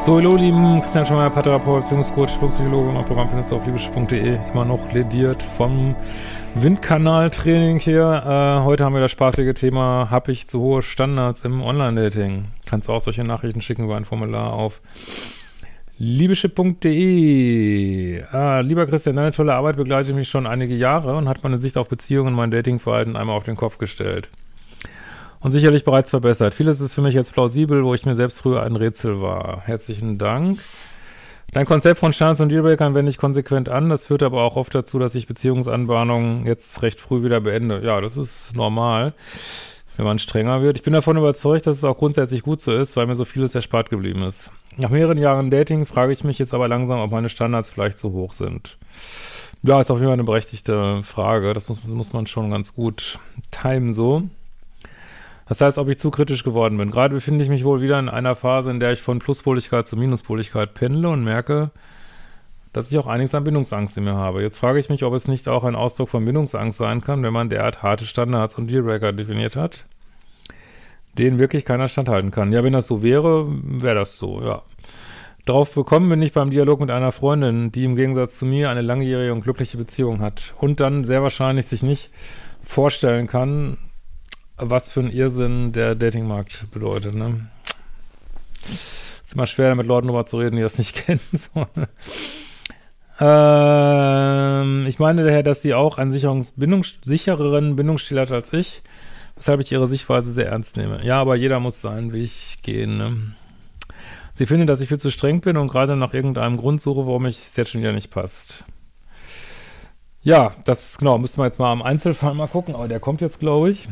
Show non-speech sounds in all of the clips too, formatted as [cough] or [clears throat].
So, hallo, lieben Christian Schmeier, Paartherapeut, Beziehungscoach, Psychologe und Programm findest du auf liebeschiff.de. Immer noch lediert vom Windkanal-Training hier. Äh, heute haben wir das spaßige Thema, habe ich zu hohe Standards im Online-Dating? Kannst du auch solche Nachrichten schicken über ein Formular auf liebeschiff.de. Ah, lieber Christian, deine tolle Arbeit begleitet mich schon einige Jahre und hat meine Sicht auf Beziehungen und mein Datingverhalten einmal auf den Kopf gestellt und sicherlich bereits verbessert. Vieles ist für mich jetzt plausibel, wo ich mir selbst früher ein Rätsel war. Herzlichen Dank. Dein Konzept von Chance und Dealbreakern wende ich konsequent an. Das führt aber auch oft dazu, dass ich Beziehungsanbahnungen jetzt recht früh wieder beende. Ja, das ist normal, wenn man strenger wird. Ich bin davon überzeugt, dass es auch grundsätzlich gut so ist, weil mir so vieles erspart geblieben ist. Nach mehreren Jahren Dating frage ich mich jetzt aber langsam, ob meine Standards vielleicht zu hoch sind. Ja, ist auf jeden Fall eine berechtigte Frage. Das muss, muss man schon ganz gut timen so. Das heißt, ob ich zu kritisch geworden bin. Gerade befinde ich mich wohl wieder in einer Phase, in der ich von Pluspoligkeit zu Minuspoligkeit pendle und merke, dass ich auch einiges an Bindungsangst in mir habe. Jetzt frage ich mich, ob es nicht auch ein Ausdruck von Bindungsangst sein kann, wenn man derart harte Standards und Dealbreaker definiert hat, denen wirklich keiner standhalten kann. Ja, wenn das so wäre, wäre das so, ja. Darauf bekommen bin ich beim Dialog mit einer Freundin, die im Gegensatz zu mir eine langjährige und glückliche Beziehung hat und dann sehr wahrscheinlich sich nicht vorstellen kann, was für ein Irrsinn der Datingmarkt bedeutet, ne? Ist immer schwer, mit Leuten drüber zu reden, die das nicht [laughs] kennen. So, ähm, ich meine daher, dass sie auch einen Sicherungsbindungs sichereren Bindungsstil hat als ich, weshalb ich ihre Sichtweise sehr ernst nehme. Ja, aber jeder muss seinen Weg gehen, ne? Sie findet, dass ich viel zu streng bin und gerade nach irgendeinem Grund suche, warum ich es jetzt schon wieder nicht passt. Ja, das, genau, müssen wir jetzt mal am Einzelfall mal gucken, aber der kommt jetzt, glaube ich.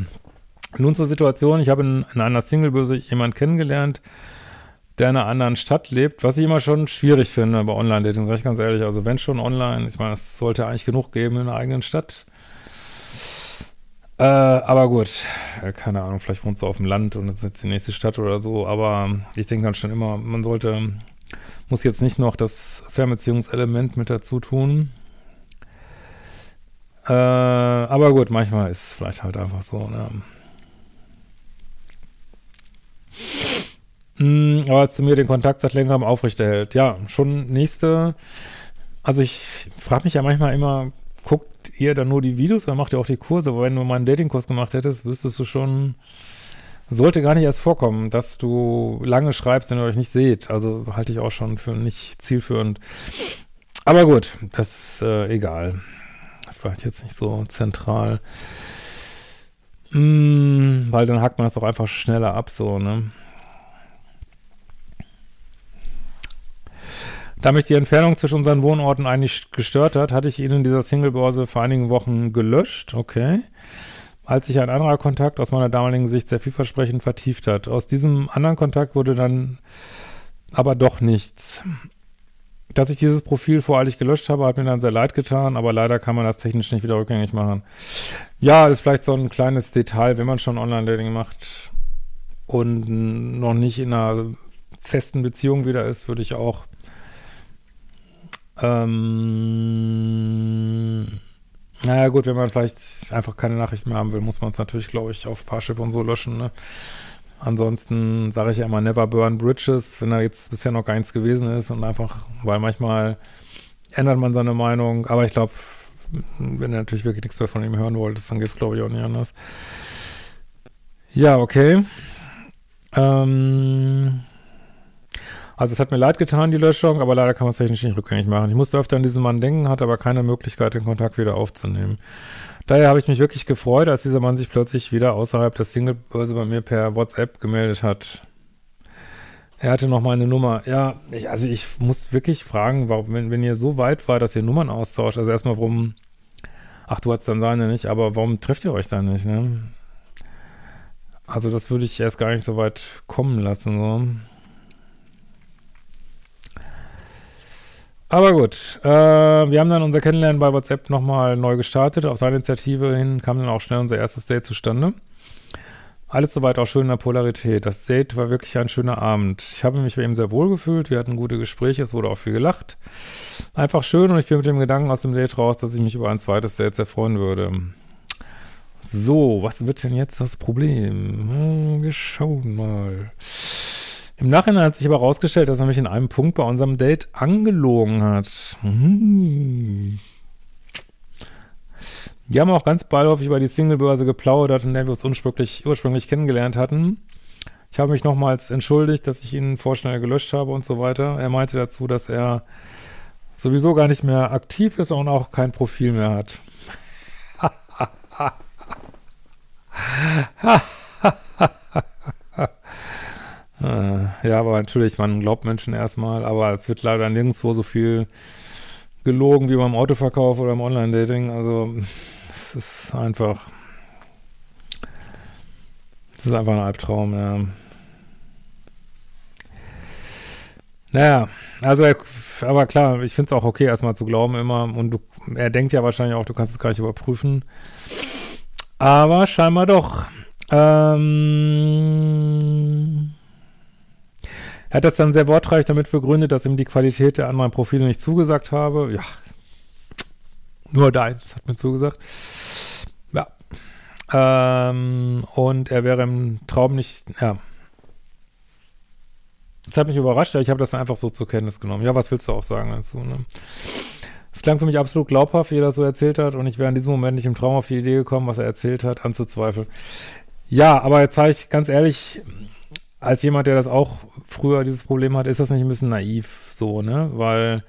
Nun zur Situation, ich habe in, in einer Singlebörse jemanden kennengelernt, der in einer anderen Stadt lebt, was ich immer schon schwierig finde bei Online-Dating, sage ich ganz ehrlich. Also wenn schon online, ich meine, es sollte eigentlich genug geben in einer eigenen Stadt. Äh, aber gut, äh, keine Ahnung, vielleicht wohnst du auf dem Land und das ist jetzt die nächste Stadt oder so, aber ich denke dann schon immer, man sollte, muss jetzt nicht noch das Fernbeziehungselement mit dazu tun. Äh, aber gut, manchmal ist es vielleicht halt einfach so, ne? Mm, aber zu mir den Kontakt seit längerem aufrechterhält. Ja, schon nächste. Also ich frage mich ja manchmal immer, guckt ihr dann nur die Videos oder macht ihr auch die Kurse? Aber wenn du mal einen Datingkurs gemacht hättest, wüsstest du schon, sollte gar nicht erst vorkommen, dass du lange schreibst, wenn ihr euch nicht seht. Also halte ich auch schon für nicht zielführend. Aber gut, das ist äh, egal. Das war jetzt nicht so zentral. Mm, weil dann hackt man das auch einfach schneller ab, so, ne? Da mich die Entfernung zwischen unseren Wohnorten eigentlich gestört hat, hatte ich ihn in dieser Singlebörse vor einigen Wochen gelöscht, okay. Als sich ein anderer Kontakt aus meiner damaligen Sicht sehr vielversprechend vertieft hat. Aus diesem anderen Kontakt wurde dann aber doch nichts. Dass ich dieses Profil voreilig gelöscht habe, hat mir dann sehr leid getan, aber leider kann man das technisch nicht wieder rückgängig machen. Ja, ist vielleicht so ein kleines Detail, wenn man schon Online-Dating macht und noch nicht in einer festen Beziehung wieder ist, würde ich auch ähm, naja gut, wenn man vielleicht einfach keine Nachrichten mehr haben will, muss man es natürlich, glaube ich, auf Parship und so löschen. Ne? Ansonsten sage ich ja immer never burn bridges, wenn da jetzt bisher noch gar nichts gewesen ist und einfach, weil manchmal ändert man seine Meinung, aber ich glaube, wenn du natürlich wirklich nichts mehr von ihm hören wolltest, dann geht es glaube ich auch nicht anders. Ja, okay. Ähm, also es hat mir leid getan, die Löschung, aber leider kann man es technisch nicht rückgängig machen. Ich musste öfter an diesen Mann denken, hatte aber keine Möglichkeit, den Kontakt wieder aufzunehmen. Daher habe ich mich wirklich gefreut, als dieser Mann sich plötzlich wieder außerhalb der Singlebörse bei mir per WhatsApp gemeldet hat. Er hatte noch mal eine Nummer. Ja, ich, also ich muss wirklich fragen, warum, wenn, wenn ihr so weit war, dass ihr Nummern austauscht, also erstmal warum, ach, du hattest dann seine nicht, aber warum trefft ihr euch dann nicht, ne? Also das würde ich erst gar nicht so weit kommen lassen, so. Aber gut, äh, wir haben dann unser Kennenlernen bei WhatsApp nochmal neu gestartet. Auf seine Initiative hin kam dann auch schnell unser erstes Date zustande. Alles soweit auch schön in der Polarität. Das Date war wirklich ein schöner Abend. Ich habe mich bei ihm sehr wohl gefühlt. Wir hatten gute Gespräche, es wurde auch viel gelacht. Einfach schön und ich bin mit dem Gedanken aus dem Date raus, dass ich mich über ein zweites Date sehr freuen würde. So, was wird denn jetzt das Problem? Hm, wir schauen mal. Im Nachhinein hat sich aber herausgestellt, dass er mich in einem Punkt bei unserem Date angelogen hat. Hm. Wir haben auch ganz beiläufig über die Singlebörse geplaudert, in der wir uns ursprünglich, ursprünglich kennengelernt hatten. Ich habe mich nochmals entschuldigt, dass ich ihn vorschnell gelöscht habe und so weiter. Er meinte dazu, dass er sowieso gar nicht mehr aktiv ist und auch kein Profil mehr hat. [laughs] Äh, ja, aber natürlich, man glaubt Menschen erstmal, aber es wird leider nirgendwo so viel gelogen wie beim Autoverkauf oder im Online-Dating. Also es ist einfach, es ist einfach ein Albtraum, ja. Naja, also er, aber klar, ich finde es auch okay, erstmal zu glauben immer. Und du, er denkt ja wahrscheinlich auch, du kannst es gar nicht überprüfen. Aber scheinbar doch. Ähm, hat das dann sehr wortreich damit begründet, dass ihm die Qualität der anderen Profile nicht zugesagt habe. Ja, nur deins hat mir zugesagt. Ja. Ähm, und er wäre im Traum nicht, ja. Das hat mich überrascht, ich habe das einfach so zur Kenntnis genommen. Ja, was willst du auch sagen dazu, ne? Es klang für mich absolut glaubhaft, wie er das so erzählt hat, und ich wäre in diesem Moment nicht im Traum auf die Idee gekommen, was er erzählt hat, anzuzweifeln. Ja, aber jetzt sage ich ganz ehrlich, als jemand, der das auch früher dieses Problem hat, ist das nicht ein bisschen naiv so, ne? Weil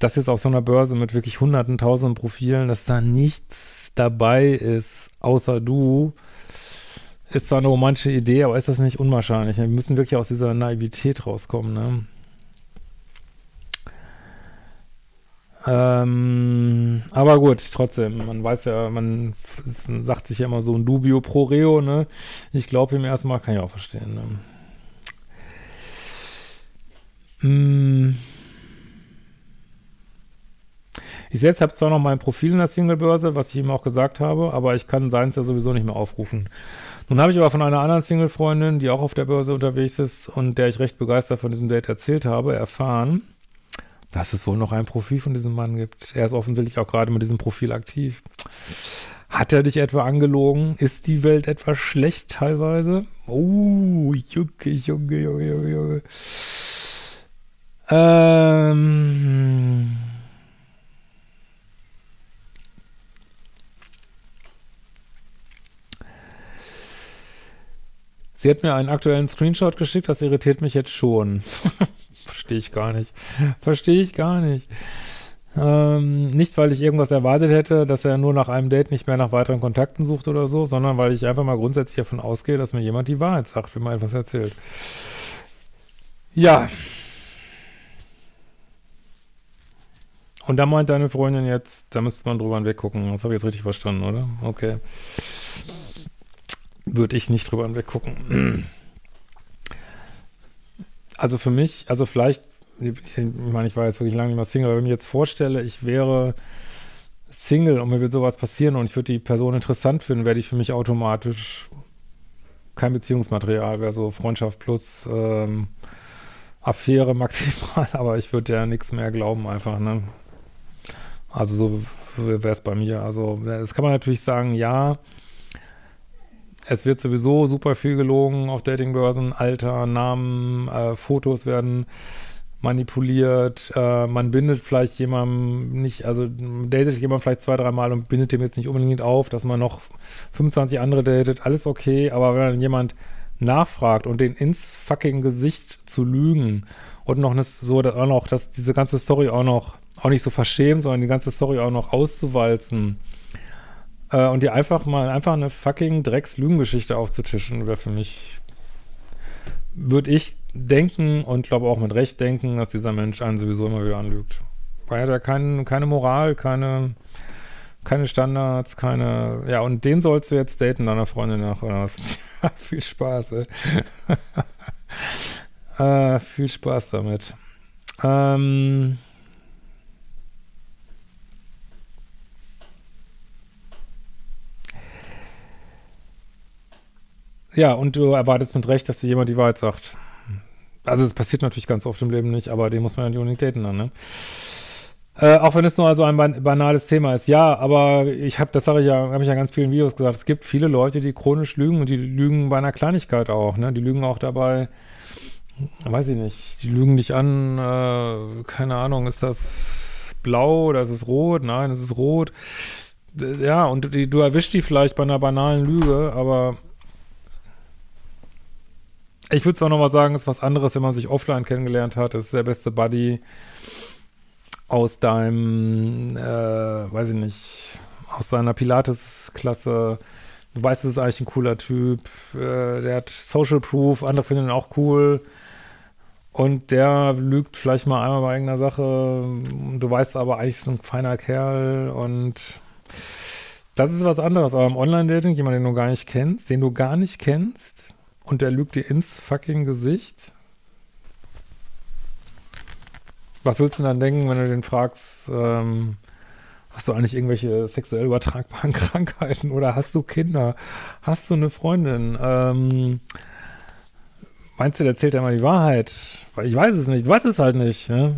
das jetzt auf so einer Börse mit wirklich hunderten, tausenden Profilen, dass da nichts dabei ist, außer du, ist zwar eine romantische Idee, aber ist das nicht unwahrscheinlich. Wir müssen wirklich aus dieser Naivität rauskommen, ne? Ähm, aber gut, trotzdem, man weiß ja, man sagt sich ja immer so ein Dubio pro Reo, ne? Ich glaube ihm erstmal, kann ich auch verstehen, ne? Mm. Ich selbst habe zwar noch mein Profil in der Singlebörse, was ich ihm auch gesagt habe, aber ich kann seins ja sowieso nicht mehr aufrufen. Nun habe ich aber von einer anderen Single-Freundin, die auch auf der Börse unterwegs ist und der ich recht begeistert von diesem Date erzählt habe, erfahren, dass es wohl noch ein Profil von diesem Mann gibt. Er ist offensichtlich auch gerade mit diesem Profil aktiv. Hat er dich etwa angelogen? Ist die Welt etwa schlecht teilweise? Oh, Junge, Junge, Junge, Junge, Junge. Ähm. Sie hat mir einen aktuellen Screenshot geschickt, das irritiert mich jetzt schon. [laughs] Verstehe ich gar nicht. [laughs] Verstehe ich gar nicht. Ähm, nicht, weil ich irgendwas erwartet hätte, dass er nur nach einem Date nicht mehr nach weiteren Kontakten sucht oder so, sondern weil ich einfach mal grundsätzlich davon ausgehe, dass mir jemand die Wahrheit sagt, wenn man etwas erzählt. Ja. Und da meint deine Freundin jetzt, da müsste man drüber weggucken. Das habe ich jetzt richtig verstanden, oder? Okay. Würde ich nicht drüber weggucken. [clears throat] Also für mich, also vielleicht, ich meine, ich war jetzt wirklich lange nicht mehr Single, aber wenn ich mir jetzt vorstelle, ich wäre Single und mir würde sowas passieren und ich würde die Person interessant finden, wäre die für mich automatisch kein Beziehungsmaterial, wäre so Freundschaft plus ähm, Affäre maximal, [laughs] aber ich würde ja nichts mehr glauben einfach, ne? Also so wäre es bei mir. Also das kann man natürlich sagen, ja, es wird sowieso super viel gelogen auf Datingbörsen, Alter, Namen, äh, Fotos werden manipuliert, äh, man bindet vielleicht jemandem nicht, also datet jemand vielleicht zwei, dreimal und bindet dem jetzt nicht unbedingt auf, dass man noch 25 andere datet, alles okay, aber wenn dann jemand nachfragt und den ins fucking Gesicht zu lügen und noch so auch noch, dass diese ganze Story auch noch, auch nicht so verschämt, sondern die ganze Story auch noch auszuwalzen, äh, und dir einfach mal einfach eine fucking Drecks-Lügengeschichte aufzutischen, wäre für mich, würde ich denken und glaube auch mit Recht denken, dass dieser Mensch einen sowieso immer wieder anlügt. Weil er ja kein, keine Moral, keine, keine Standards, keine, ja, und den sollst du jetzt daten, deiner Freundin nach, oder was? [laughs] Viel Spaß, ey. [laughs] äh, viel Spaß damit. Ähm, Ja, und du erwartest mit Recht, dass dir jemand die Wahrheit sagt. Also es passiert natürlich ganz oft im Leben nicht, aber den muss man ja unbedingt daten dann, ne? Äh, auch wenn es nur so ein ban banales Thema ist. Ja, aber ich habe, das sage ich ja, habe ich ja ganz vielen Videos gesagt, es gibt viele Leute, die chronisch lügen und die lügen bei einer Kleinigkeit auch, ne? Die lügen auch dabei, weiß ich nicht, die lügen dich an, äh, keine Ahnung, ist das blau oder ist es rot? Nein, es ist rot. Ja, und die, du erwischst die vielleicht bei einer banalen Lüge, aber ich würde es auch nochmal sagen, ist was anderes, wenn man sich offline kennengelernt hat. Das ist der beste Buddy aus deinem, äh, weiß ich nicht, aus deiner Pilates-Klasse. Du weißt, es ist eigentlich ein cooler Typ. Äh, der hat Social Proof, andere finden ihn auch cool. Und der lügt vielleicht mal einmal bei irgendeiner Sache. Du weißt aber, eigentlich ist ein feiner Kerl und das ist was anderes. Aber im Online-Dating, jemanden, den du gar nicht kennst, den du gar nicht kennst, und der lügt dir ins fucking Gesicht. Was willst du dann denken, wenn du den fragst, ähm, hast du eigentlich irgendwelche sexuell übertragbaren [laughs] Krankheiten oder hast du Kinder? Hast du eine Freundin? Ähm, meinst du, der erzählt ja mal die Wahrheit? Weil ich weiß es nicht, du weißt es halt nicht, ne?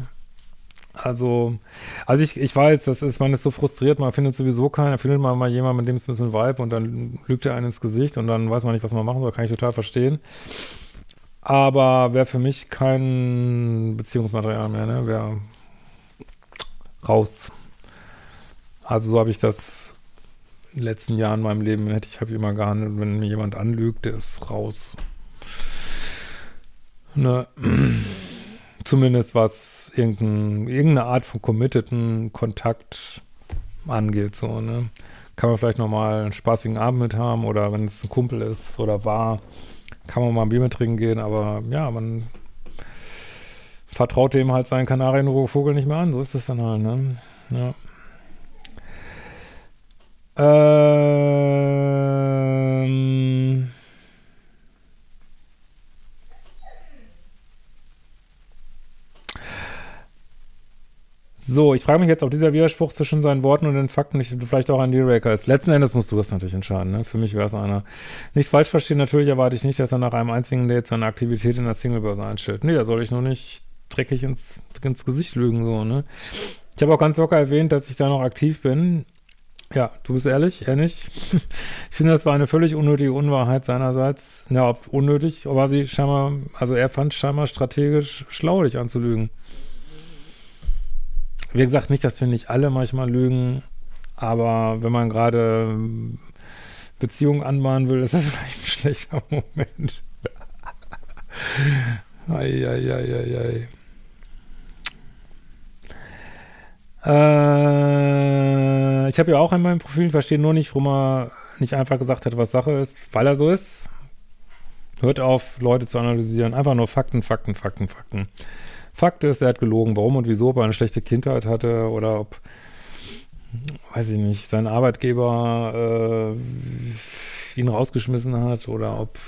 Also, also ich, ich weiß, das ist, man ist so frustriert, man findet sowieso keinen, findet man mal jemanden, mit dem es ein bisschen Vibe und dann lügt er einen ins Gesicht und dann weiß man nicht, was man machen soll, kann ich total verstehen. Aber wäre für mich kein Beziehungsmaterial mehr, ne? Wäre raus. Also so habe ich das in den letzten Jahren in meinem Leben, hätte ich habe immer gehandelt, wenn mir jemand anlügt, der ist raus. Ne? Zumindest was irgendein, irgendeine Art von committeden Kontakt angeht, so, ne? Kann man vielleicht nochmal einen spaßigen Abend mit haben oder wenn es ein Kumpel ist oder war, kann man mal ein Bier mit trinken gehen, aber ja, man vertraut dem halt seinen Kanarienvogel nicht mehr an, so ist es dann halt, ne? Ja. Ähm So, ich frage mich jetzt, ob dieser Widerspruch zwischen seinen Worten und den Fakten nicht vielleicht auch ein Dealbreaker ist. Letzten Endes musst du das natürlich entscheiden. Ne? Für mich wäre es einer. Nicht falsch verstehen, natürlich erwarte ich nicht, dass er nach einem einzigen Date seine Aktivität in der Singlebörse einstellt. Nee, da soll ich nur nicht dreckig ins, ins Gesicht lügen, so, ne? Ich habe auch ganz locker erwähnt, dass ich da noch aktiv bin. Ja, du bist ehrlich, er nicht. [laughs] ich finde, das war eine völlig unnötige Unwahrheit seinerseits. Ja, ob unnötig, aber sie scheinbar, also er fand scheinbar strategisch schlau, dich anzulügen. Wie gesagt, nicht, dass wir nicht alle manchmal lügen, aber wenn man gerade ähm, Beziehungen anmahnen will, ist das [laughs] vielleicht ein schlechter Moment. [laughs] Eieieiei. Äh, ich habe ja auch in meinem Profil, verstehe nur nicht, warum er nicht einfach gesagt hat, was Sache ist, weil er so ist. Hört auf, Leute zu analysieren. Einfach nur Fakten, Fakten, Fakten, Fakten. Fakt ist, er hat gelogen. Warum und wieso, ob er eine schlechte Kindheit hatte oder ob, weiß ich nicht, sein Arbeitgeber äh, ihn rausgeschmissen hat oder ob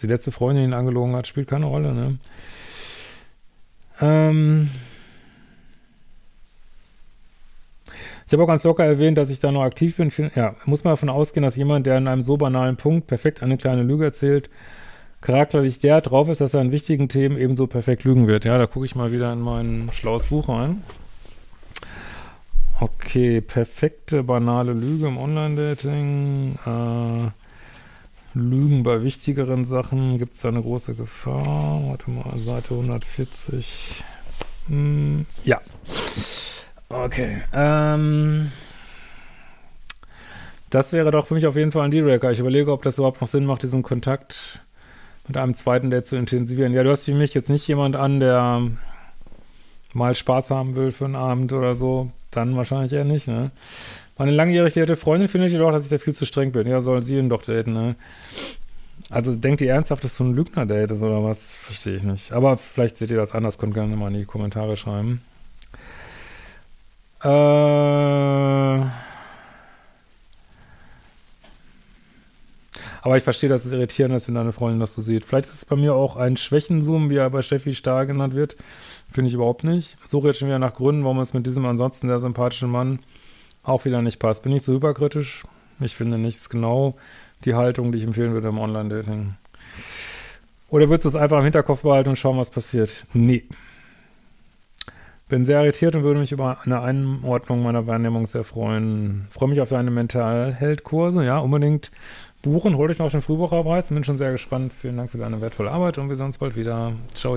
die letzte Freundin ihn angelogen hat, spielt keine Rolle, ne? Ähm ich habe auch ganz locker erwähnt, dass ich da noch aktiv bin. Ja, muss man davon ausgehen, dass jemand, der in einem so banalen Punkt perfekt eine kleine Lüge erzählt, charakterlich der drauf ist, dass er an wichtigen Themen ebenso perfekt lügen wird. Ja, da gucke ich mal wieder in mein schlaues Buch rein. Okay, perfekte, banale Lüge im Online-Dating. Äh, Lügen bei wichtigeren Sachen. Gibt es da eine große Gefahr? Warte mal, Seite 140. Hm, ja. Okay. Ähm, das wäre doch für mich auf jeden Fall ein Dealbreaker. Ich überlege, ob das überhaupt noch Sinn macht, diesen Kontakt mit einem zweiten Date zu intensivieren. Ja, du hast für mich jetzt nicht jemand an, der mal Spaß haben will für einen Abend oder so. Dann wahrscheinlich eher nicht, ne? Meine langjährig date Freundin findet jedoch, dass ich da viel zu streng bin. Ja, soll sie ihn doch daten, ne? Also denkt ihr ernsthaft, dass du ein Lügner-Date ist oder was? Verstehe ich nicht. Aber vielleicht seht ihr das anders, könnt gerne mal in die Kommentare schreiben. Äh. Aber ich verstehe, dass es irritierend ist, wenn deine Freundin das so sieht. Vielleicht ist es bei mir auch ein Schwächenzoom, wie er bei Steffi Stahl genannt wird. Finde ich überhaupt nicht. Suche jetzt schon wieder nach Gründen, warum es mit diesem ansonsten sehr sympathischen Mann auch wieder nicht passt. Bin ich so überkritisch? Ich finde nicht. Es ist genau die Haltung, die ich empfehlen würde im Online-Dating. Oder würdest du es einfach im Hinterkopf behalten und schauen, was passiert? Nee. Bin sehr irritiert und würde mich über eine Einordnung meiner Wahrnehmung sehr freuen. Freue mich auf deine Mentalheldkurse. Ja, unbedingt buchen. Holt euch noch den Frühbucherpreis. Bin schon sehr gespannt. Vielen Dank für deine wertvolle Arbeit und wir sehen uns bald wieder. Ciao.